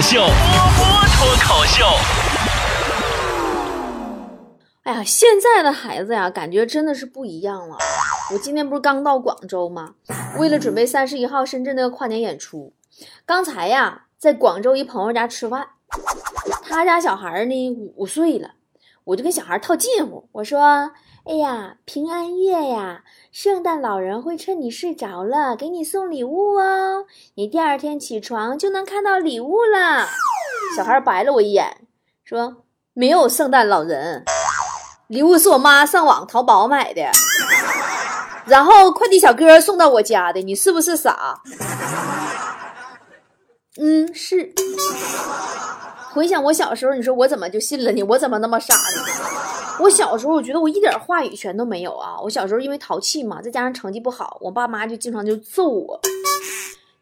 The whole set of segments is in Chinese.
秀，波波脱口秀。哎呀，现在的孩子呀，感觉真的是不一样了。我今天不是刚到广州吗？为了准备三十一号深圳那个跨年演出，刚才呀，在广州一朋友家吃饭，他家小孩呢五岁了，我就跟小孩套近乎，我说：“哎呀，平安夜呀，圣诞老人会趁你睡着了给你送礼物哦，你第二天起床就能看到礼物了。”小孩白了我一眼，说：“没有圣诞老人，礼物是我妈上网淘宝买的。”然后快递小哥送到我家的，你是不是傻？嗯，是。回想我小时候，你说我怎么就信了呢？我怎么那么傻呢？我小时候，我觉得我一点话语权都没有啊！我小时候因为淘气嘛，再加上成绩不好，我爸妈就经常就揍我。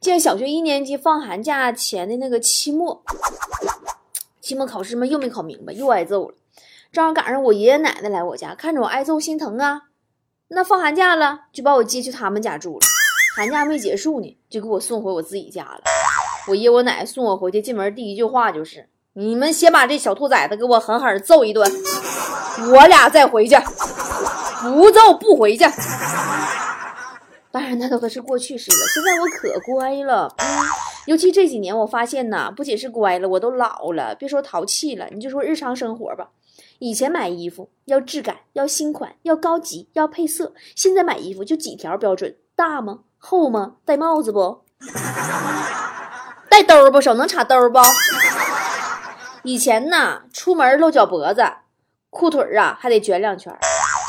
记得小学一年级放寒假前的那个期末，期末考试嘛，又没考明白，又挨揍了。正好赶上我爷爷奶奶来我家，看着我挨揍心疼啊。那放寒假了，就把我接去他们家住了。寒假没结束呢，就给我送回我自己家了。我爷我奶送我回去，进门第一句话就是：“你们先把这小兔崽子给我狠狠揍一顿，我俩再回去，不揍不回去。”当然，那都都是过去式了。现在我可乖了，尤其这几年，我发现呐，不仅是乖了，我都老了。别说淘气了，你就说日常生活吧。以前买衣服要质感，要新款，要高级，要配色。现在买衣服就几条标准：大吗？厚吗？戴帽子不？带兜不？手能插兜不？以前呢，出门露脚脖子，裤腿啊还得卷两圈。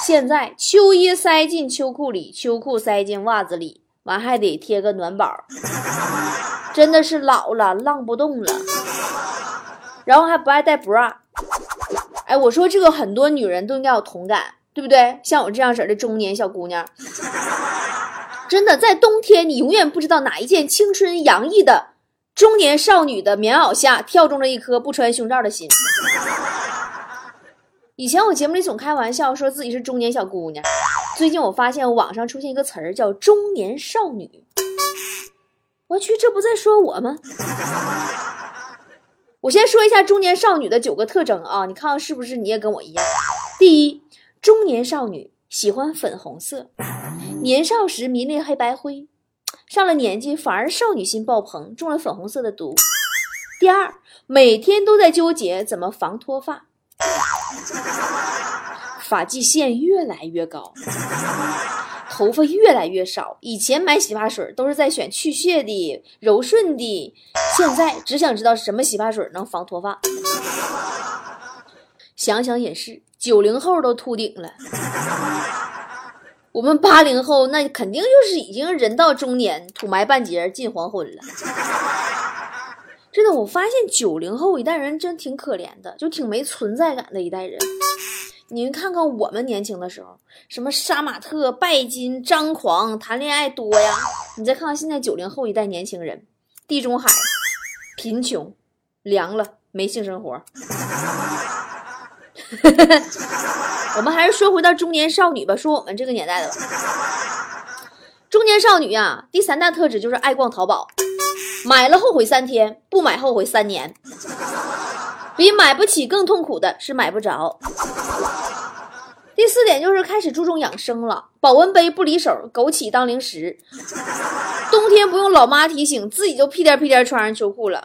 现在秋衣塞进秋裤里，秋裤塞进袜子里，完还得贴个暖宝。真的是老了，浪不动了。然后还不爱戴 bra。哎，我说这个很多女人都应该有同感，对不对？像我这样式的中年小姑娘，真的在冬天，你永远不知道哪一件青春洋溢的中年少女的棉袄下跳中了一颗不穿胸罩的心。以前我节目里总开玩笑说自己是中年小姑娘，最近我发现网上出现一个词儿叫中年少女。我去，这不在说我吗？我先说一下中年少女的九个特征啊，你看看是不是你也跟我一样？第一，中年少女喜欢粉红色，年少时迷恋黑白灰，上了年纪反而少女心爆棚，中了粉红色的毒。第二，每天都在纠结怎么防脱发，发际线越来越高。头发越来越少，以前买洗发水都是在选去屑的、柔顺的，现在只想知道什么洗发水能防脱发。想想也是，九零后都秃顶了，我们八零后那肯定就是已经人到中年，土埋半截近黄昏了。真的，我发现九零后一代人真挺可怜的，就挺没存在感的一代人。您看看我们年轻的时候，什么杀马特、拜金、张狂，谈恋爱多呀。你再看看现在九零后一代年轻人，地中海，贫穷，凉了，没性生活。我们还是说回到中年少女吧，说我们这个年代的吧。中年少女呀，第三大特质就是爱逛淘宝，买了后悔三天，不买后悔三年。比买不起更痛苦的是买不着。第四点就是开始注重养生了，保温杯不离手，枸杞当零食。冬天不用老妈提醒，自己就屁颠屁颠穿上秋裤了。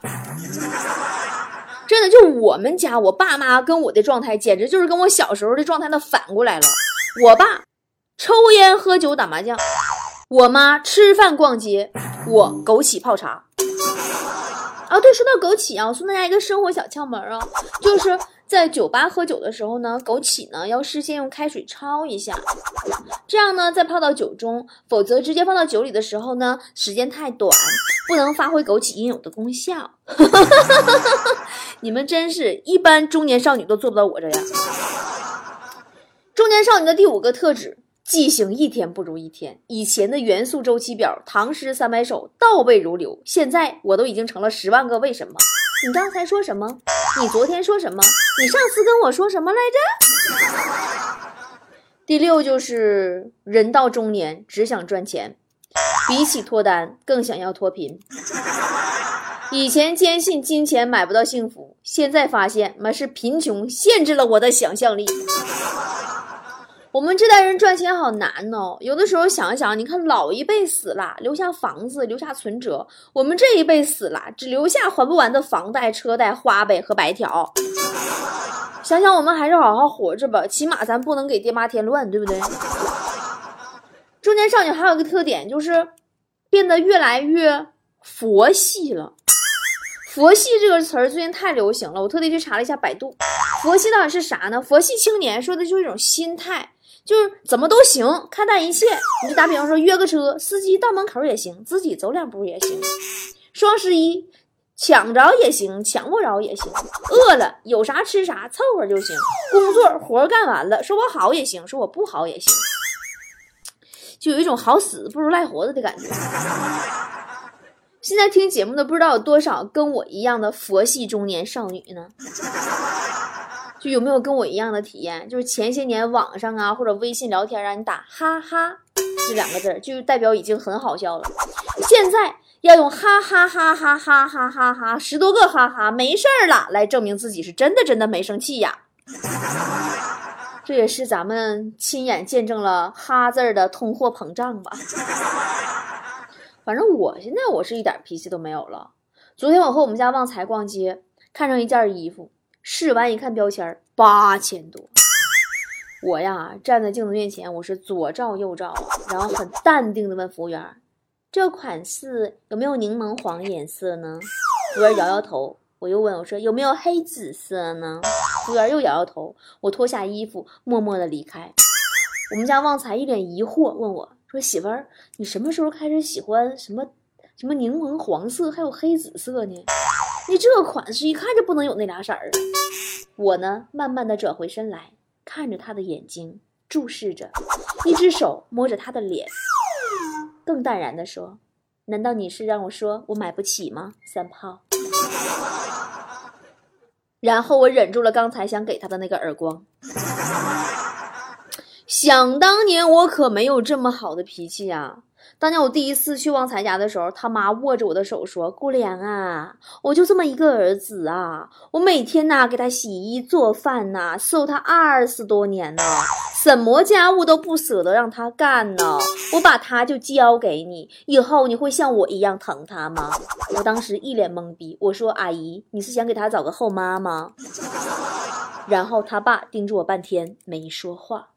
真的，就我们家我爸妈跟我的状态，简直就是跟我小时候的状态那反过来了。我爸抽烟喝酒打麻将，我妈吃饭逛街，我枸杞泡茶。啊，对，说到枸杞啊，我送大家一个生活小窍门啊，就是在酒吧喝酒的时候呢，枸杞呢要事先用开水焯一下，这样呢再泡到酒中，否则直接放到酒里的时候呢，时间太短，不能发挥枸杞应有的功效。你们真是一般中年少女都做不到我这样。中年少女的第五个特质。记性一天不如一天。以前的元素周期表、唐诗三百首倒背如流，现在我都已经成了十万个为什么。你刚才说什么？你昨天说什么？你上次跟我说什么来着？第六就是人到中年只想赚钱，比起脱单更想要脱贫。以前坚信金钱买不到幸福，现在发现那是贫穷限制了我的想象力。我们这代人赚钱好难哦，有的时候想一想，你看老一辈死了，留下房子，留下存折；我们这一辈死了，只留下还不完的房贷、车贷、花呗和白条。想想我们还是好好活着吧，起码咱不能给爹妈添乱，对不对？中年少女还有一个特点，就是变得越来越佛系了。佛系这个词儿最近太流行了，我特地去查了一下百度，佛系到底是啥呢？佛系青年说的就是一种心态。就是怎么都行，看淡一切。你打比方说，约个车，司机到门口也行，自己走两步也行。双十一抢着也行，抢不着也行。饿了有啥吃啥，凑合就行。工作活干完了，说我好也行，说我不好也行。就有一种好死不如赖活着的感觉。现在听节目的不知道有多少跟我一样的佛系中年少女呢？就有没有跟我一样的体验？就是前些年网上啊或者微信聊天啊，你打哈哈这两个字，就代表已经很好笑了。现在要用哈哈哈哈哈哈哈哈十多个哈哈，没事儿了，来证明自己是真的真的没生气呀。这也是咱们亲眼见证了哈字儿的通货膨胀吧。反正我现在我是一点脾气都没有了。昨天我和我们家旺财逛街，看上一件衣服。试完一看标签八千多。我呀站在镜子面前，我是左照右照，然后很淡定的问服务员：“这款式有没有柠檬黄颜色呢？”服务员摇摇头。我又问我说：“有没有黑紫色呢？”服务员又摇摇头。我脱下衣服，默默的离开。我们家旺财一脸疑惑问我说：“媳妇儿，你什么时候开始喜欢什么什么柠檬黄色，还有黑紫色呢？”你这款式一看就不能有那俩色儿！我呢，慢慢的转回身来，看着他的眼睛，注视着，一只手摸着他的脸，更淡然的说：“难道你是让我说我买不起吗，三炮？”然后我忍住了刚才想给他的那个耳光。想当年我可没有这么好的脾气呀。当年我第一次去旺财家的时候，他妈握着我的手说：“姑娘啊，我就这么一个儿子啊，我每天呐给他洗衣做饭呐，伺候他二十多年呢，什么家务都不舍得让他干呢。我把他就交给你，以后你会像我一样疼他吗？”我当时一脸懵逼，我说：“阿姨，你是想给他找个后妈吗？” 然后他爸盯着我半天没说话。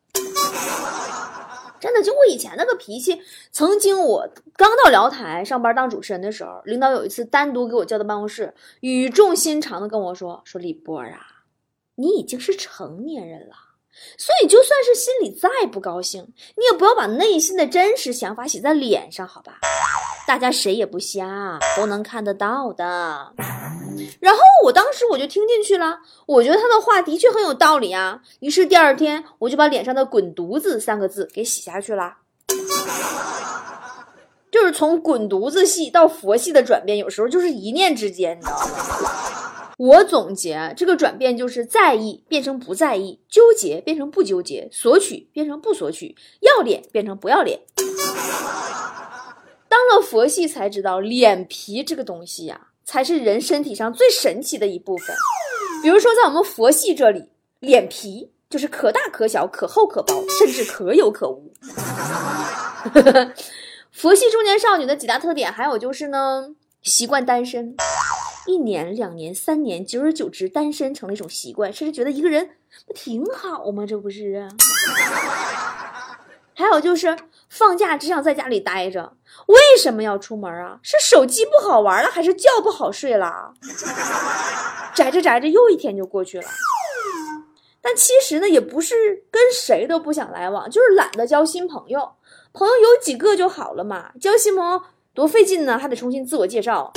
真的，就我以前那个脾气，曾经我刚到辽台上班当主持人的时候，领导有一次单独给我叫到办公室，语重心长的跟我说：“说李波啊，你已经是成年人了，所以就算是心里再不高兴，你也不要把内心的真实想法写在脸上，好吧？大家谁也不瞎，都能看得到的。”然后我当时我就听进去了，我觉得他的话的确很有道理啊。于是第二天我就把脸上的“滚犊子”三个字给洗下去了。就是从滚犊子系到佛系的转变，有时候就是一念之间，你知道吗？我总结这个转变就是在意变成不在意，纠结变成不纠结，索取变成不索取，要脸变成不要脸。当了佛系才知道，脸皮这个东西呀。才是人身体上最神奇的一部分。比如说，在我们佛系这里，脸皮就是可大可小、可厚可薄，甚至可有可无。佛系中年少女的几大特点，还有就是呢，习惯单身，一年、两年、三年，久而久之，单身成了一种习惯，甚至觉得一个人不挺好吗？这不是啊。还有就是放假只想在家里待着，为什么要出门啊？是手机不好玩了，还是觉不好睡了？宅着宅着又一天就过去了。但其实呢，也不是跟谁都不想来往，就是懒得交新朋友。朋友有几个就好了嘛，交新朋友多费劲呢，还得重新自我介绍，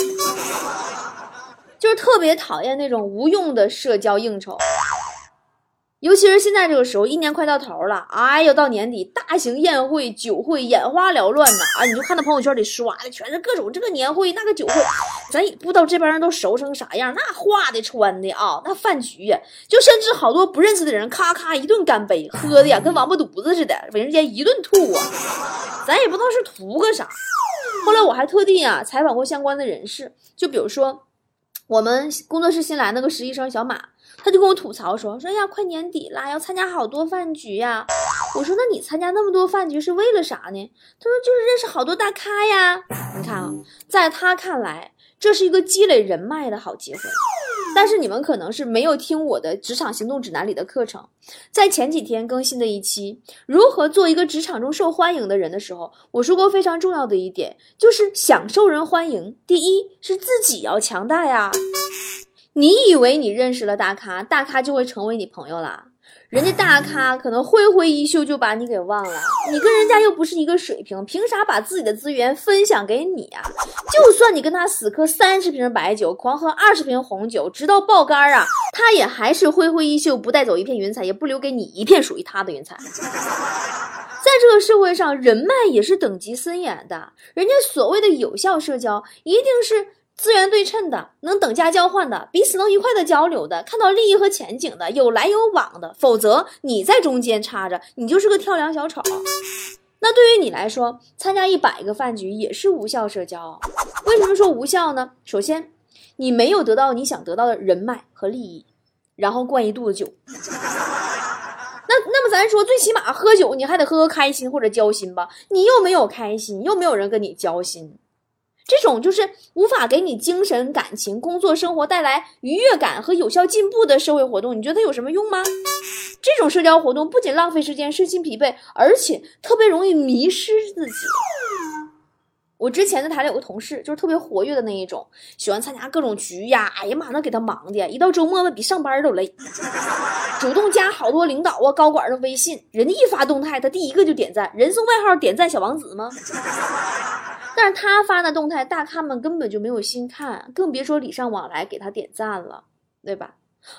就是特别讨厌那种无用的社交应酬。尤其是现在这个时候，一年快到头了，哎呦，到年底大型宴会、酒会眼花缭乱呐！啊，你就看到朋友圈里刷的全是各种这个年会、那个酒会，咱也不知道这帮人都熟成啥样，那化的、穿的啊，那饭局呀，就甚至好多不认识的人，咔咔一顿干杯，喝的呀跟王八犊子似的，卫生间一顿吐啊，咱也不知道是图个啥。后后来我还特地啊采访过相关的人士，就比如说我们工作室新来那个实习生小马，他就跟我吐槽说说呀，快年底啦，要参加好多饭局呀。我说那你参加那么多饭局是为了啥呢？他说就是认识好多大咖呀。你看啊，在他看来，这是一个积累人脉的好机会。但是你们可能是没有听我的职场行动指南里的课程，在前几天更新的一期《如何做一个职场中受欢迎的人》的时候，我说过非常重要的一点，就是想受人欢迎，第一是自己要强大呀。你以为你认识了大咖，大咖就会成为你朋友啦？人家大咖可能挥挥衣袖就把你给忘了，你跟人家又不是一个水平，凭啥把自己的资源分享给你啊？就算你跟他死磕三十瓶白酒，狂喝二十瓶红酒，直到爆肝啊，他也还是挥挥衣袖，不带走一片云彩，也不留给你一片属于他的云彩。在这个社会上，人脉也是等级森严的，人家所谓的有效社交，一定是。资源对称的，能等价交换的，彼此能愉快的交流的，看到利益和前景的，有来有往的。否则你在中间插着，你就是个跳梁小丑。那对于你来说，参加一百个饭局也是无效社交。为什么说无效呢？首先，你没有得到你想得到的人脉和利益，然后灌一肚子酒。那那么咱说，最起码喝酒你还得喝个开心或者交心吧？你又没有开心，又没有人跟你交心。这种就是无法给你精神、感情、工作、生活带来愉悦感和有效进步的社会活动，你觉得它有什么用吗？这种社交活动不仅浪费时间、身心疲惫，而且特别容易迷失自己。我之前在台里有个同事，就是特别活跃的那一种，喜欢参加各种局呀。哎呀妈，那给他忙的，一到周末比上班都累。主动加好多领导啊、高管的微信，人家一发动态，他第一个就点赞，人送外号“点赞小王子”吗？但是他发的动态，大咖们根本就没有心看，更别说礼尚往来给他点赞了，对吧？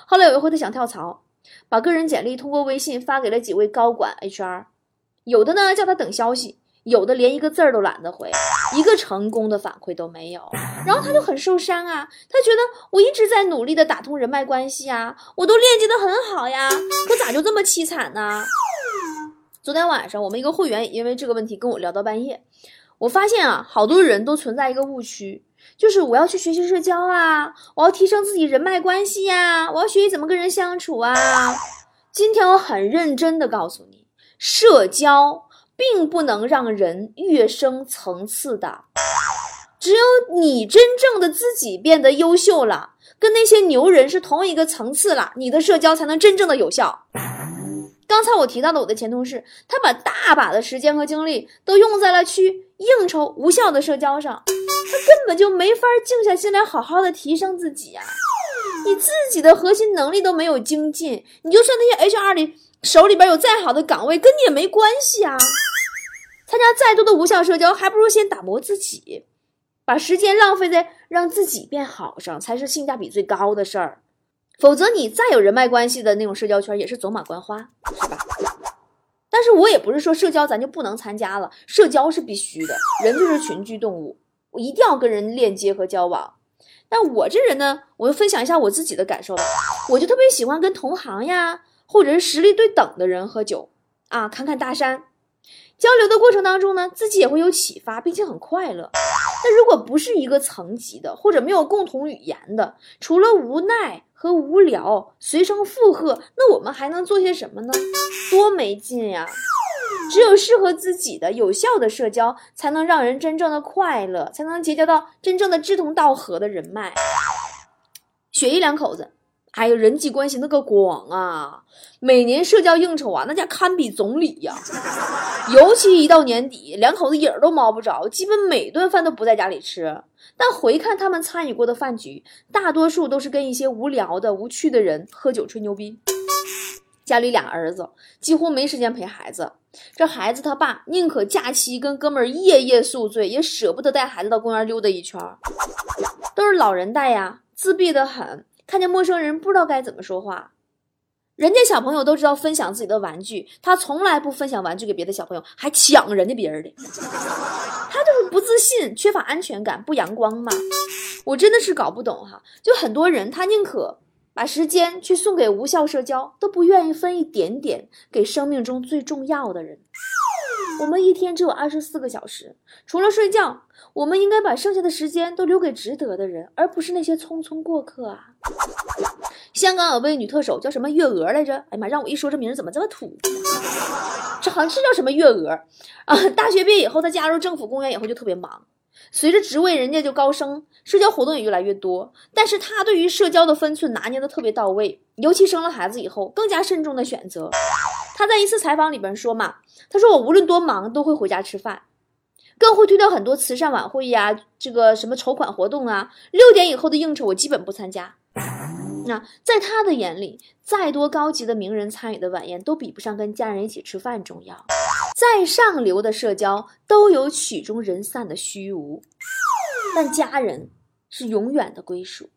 后来有一回他想跳槽，把个人简历通过微信发给了几位高管 HR，有的呢叫他等消息，有的连一个字儿都懒得回，一个成功的反馈都没有。然后他就很受伤啊，他觉得我一直在努力的打通人脉关系啊，我都链接的很好呀，可咋就这么凄惨呢？昨天晚上我们一个会员也因为这个问题跟我聊到半夜。我发现啊，好多人都存在一个误区，就是我要去学习社交啊，我要提升自己人脉关系呀，我要学习怎么跟人相处啊。今天我很认真的告诉你，社交并不能让人跃升层次的，只有你真正的自己变得优秀了，跟那些牛人是同一个层次了，你的社交才能真正的有效。刚才我提到的我的前同事，他把大把的时间和精力都用在了去应酬无效的社交上，他根本就没法静下心来好好的提升自己呀。你自己的核心能力都没有精进，你就算那些 HR 里手里边有再好的岗位，跟你也没关系啊。参加再多的无效社交，还不如先打磨自己，把时间浪费在让自己变好上，才是性价比最高的事儿。否则，你再有人脉关系的那种社交圈也是走马观花，但是我也不是说社交咱就不能参加了，社交是必须的，人就是群居动物，我一定要跟人链接和交往。但我这人呢，我就分享一下我自己的感受吧，我就特别喜欢跟同行呀，或者是实力对等的人喝酒啊，侃侃大山。交流的过程当中呢，自己也会有启发，并且很快乐。那如果不是一个层级的，或者没有共同语言的，除了无奈和无聊，随声附和，那我们还能做些什么呢？多没劲呀！只有适合自己的、有效的社交，才能让人真正的快乐，才能结交到真正的志同道合的人脉。雪姨两口子。还有人际关系那个广啊，每年社交应酬啊，那家堪比总理呀。尤其一到年底，两口子影儿都猫不着，基本每顿饭都不在家里吃。但回看他们参与过的饭局，大多数都是跟一些无聊的、无趣的人喝酒吹牛逼。家里俩儿子几乎没时间陪孩子，这孩子他爸宁可假期跟哥们儿夜夜宿醉，也舍不得带孩子到公园溜达一圈。都是老人带呀，自闭的很。看见陌生人不知道该怎么说话，人家小朋友都知道分享自己的玩具，他从来不分享玩具给别的小朋友，还抢人家别人的，他就是不自信，缺乏安全感，不阳光嘛。我真的是搞不懂哈，就很多人他宁可把时间去送给无效社交，都不愿意分一点点给生命中最重要的人。我们一天只有二十四个小时，除了睡觉，我们应该把剩下的时间都留给值得的人，而不是那些匆匆过客啊！香港有位女特首叫什么月娥来着？哎呀妈，让我一说这名怎么这么土？这好像是叫什么月娥啊？大学毕业以后，她加入政府公园以后就特别忙。随着职位，人家就高升，社交活动也越来越多。但是她对于社交的分寸拿捏的特别到位，尤其生了孩子以后，更加慎重的选择。他在一次采访里边说嘛，他说我无论多忙都会回家吃饭，更会推掉很多慈善晚会呀，这个什么筹款活动啊，六点以后的应酬我基本不参加。那在他的眼里，再多高级的名人参与的晚宴都比不上跟家人一起吃饭重要。再上流的社交都有曲终人散的虚无，但家人是永远的归属。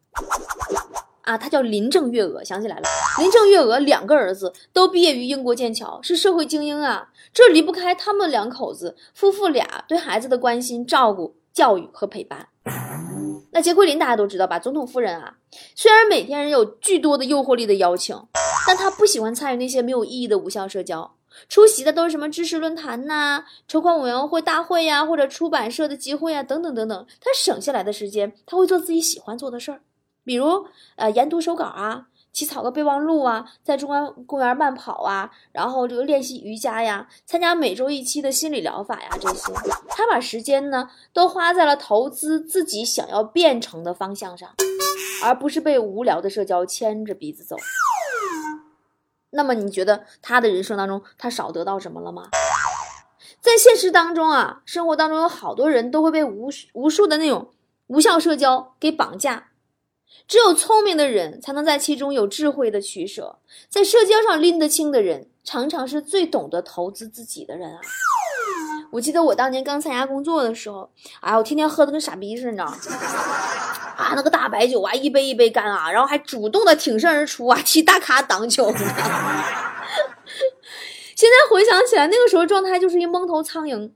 啊，他叫林郑月娥，想起来了，林郑月娥两个儿子都毕业于英国剑桥，是社会精英啊，这离不开他们两口子夫妇俩对孩子的关心、照顾、教育和陪伴。那杰奎琳大家都知道吧？总统夫人啊，虽然每天有巨多的诱惑力的邀请，但她不喜欢参与那些没有意义的无效社交。出席的都是什么知识论坛呐、筹款委员会大会呀，或者出版社的集会啊，等等等等。她省下来的时间，她会做自己喜欢做的事儿，比如呃研读手稿啊。起草个备忘录啊，在中央公园慢跑啊，然后这个练习瑜伽呀，参加每周一期的心理疗法呀，这些，他把时间呢都花在了投资自己想要变成的方向上，而不是被无聊的社交牵着鼻子走。那么你觉得他的人生当中，他少得到什么了吗？在现实当中啊，生活当中有好多人都会被无无数的那种无效社交给绑架。只有聪明的人才能在其中有智慧的取舍，在社交上拎得清的人，常常是最懂得投资自己的人啊！我记得我当年刚参加工作的时候，哎，我天天喝的跟傻逼似的，你知道吗？啊，那个大白酒啊，一杯一杯干啊，然后还主动的挺身而出啊，替大咖挡酒。现在回想起来，那个时候状态就是一蒙头苍蝇，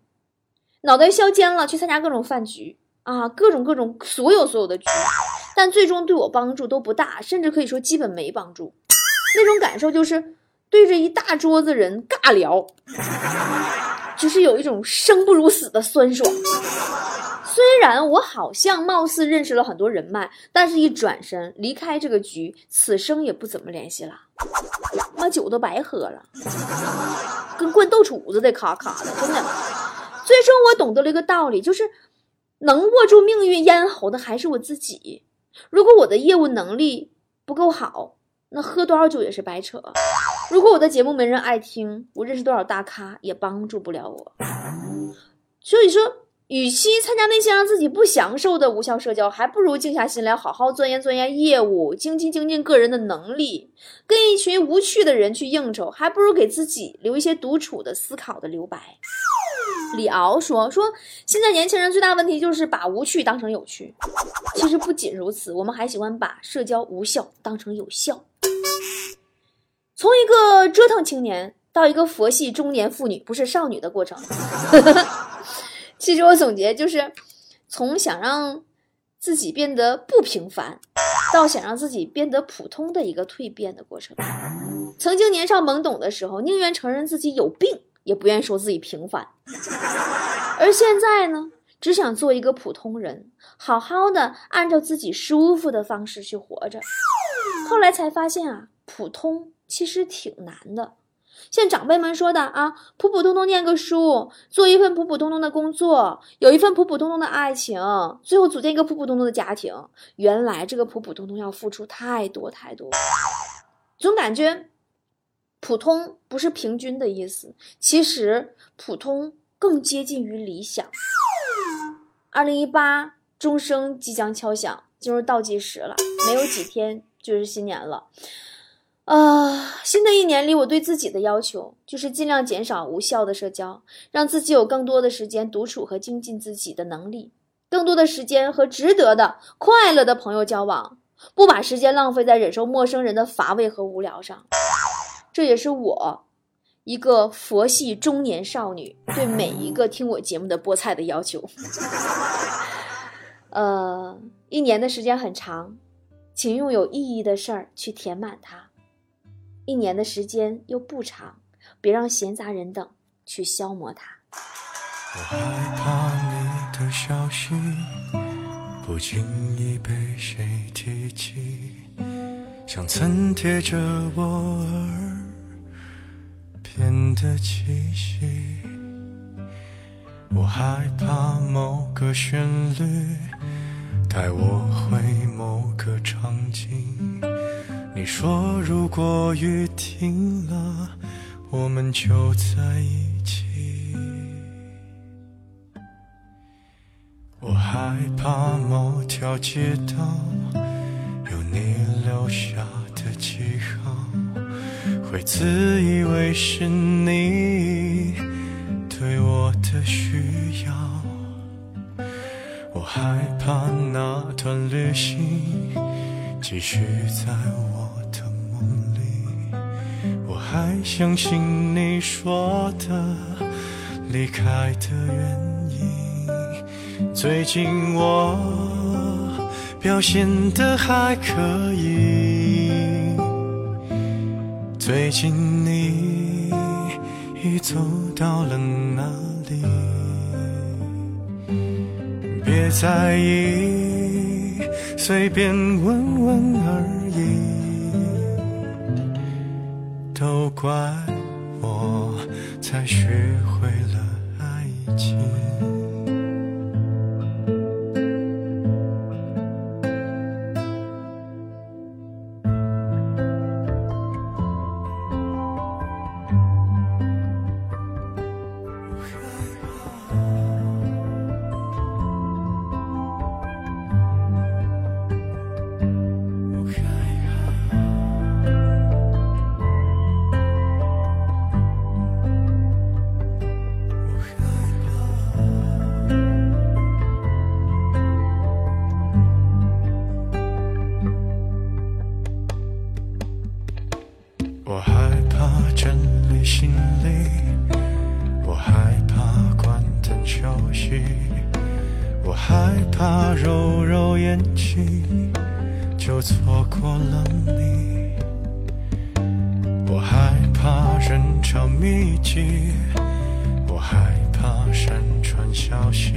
脑袋削尖了去参加各种饭局啊，各种各种所有所有的局。但最终对我帮助都不大，甚至可以说基本没帮助。那种感受就是对着一大桌子人尬聊，就是有一种生不如死的酸爽。虽然我好像貌似认识了很多人脉，但是一转身离开这个局，此生也不怎么联系了。妈酒都白喝了，跟灌豆杵子的，咔咔的，真的。最终我懂得了一个道理，就是能握住命运咽喉的还是我自己。如果我的业务能力不够好，那喝多少酒也是白扯。如果我的节目没人爱听，我认识多少大咖也帮助不了我。所以说，与其参加那些让自己不享受的无效社交，还不如静下心来好好钻研钻研业务，精进精进个人的能力。跟一群无趣的人去应酬，还不如给自己留一些独处的思考的留白。李敖说：“说现在年轻人最大问题就是把无趣当成有趣。其实不仅如此，我们还喜欢把社交无效当成有效。从一个折腾青年到一个佛系中年妇女，不是少女的过程。其实我总结就是，从想让自己变得不平凡，到想让自己变得普通的一个蜕变的过程。曾经年少懵懂的时候，宁愿承认自己有病。”也不愿意说自己平凡，而现在呢，只想做一个普通人，好好的按照自己舒服的方式去活着。后来才发现啊，普通其实挺难的。像长辈们说的啊，普普通通念个书，做一份普普通通的工作，有一份普普通通的爱情，最后组建一个普普通通的家庭。原来这个普普通通要付出太多太多，总感觉。普通不是平均的意思，其实普通更接近于理想。二零一八钟声即将敲响，进入倒计时了，没有几天就是新年了。啊，新的一年里，我对自己的要求就是尽量减少无效的社交，让自己有更多的时间独处和精进自己的能力，更多的时间和值得的、快乐的朋友交往，不把时间浪费在忍受陌生人的乏味和无聊上。这也是我一个佛系中年少女对每一个听我节目的菠菜的要求。呃，一年的时间很长，请用有意义的事儿去填满它。一年的时间又不长，别让闲杂人等去消磨它。我害怕你的消息不经意被谁提起，像曾贴着我耳片的气息。我害怕某个旋律带我回某个场景。你说如果雨停了，我们就在一起。我害怕某条街道有你留下的记号，会自以为是你对我的需要。我害怕那段旅行继续在我的梦里，我还相信你说的离开的原因。最近我表现的还可以，最近你已走到了哪里？别在意，随便问问而已，都怪我才学会了爱情。揉眼睛就错过了你，我害怕人潮密集，我害怕山川消息，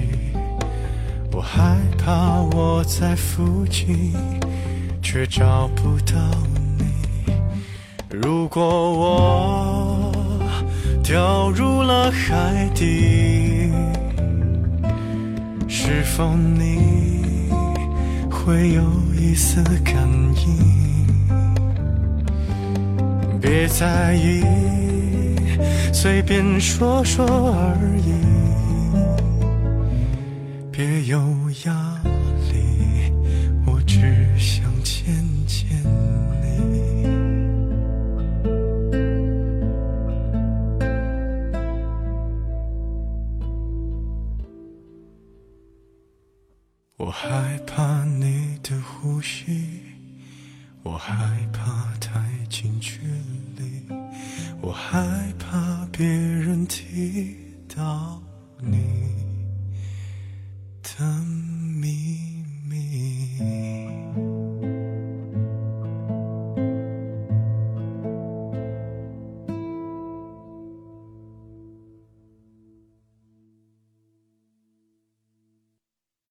我害怕我在附近却找不到你。如果我掉入了海底，是否你会有一丝感应？别在意，随便说说而已，别有压力，我只想见见你。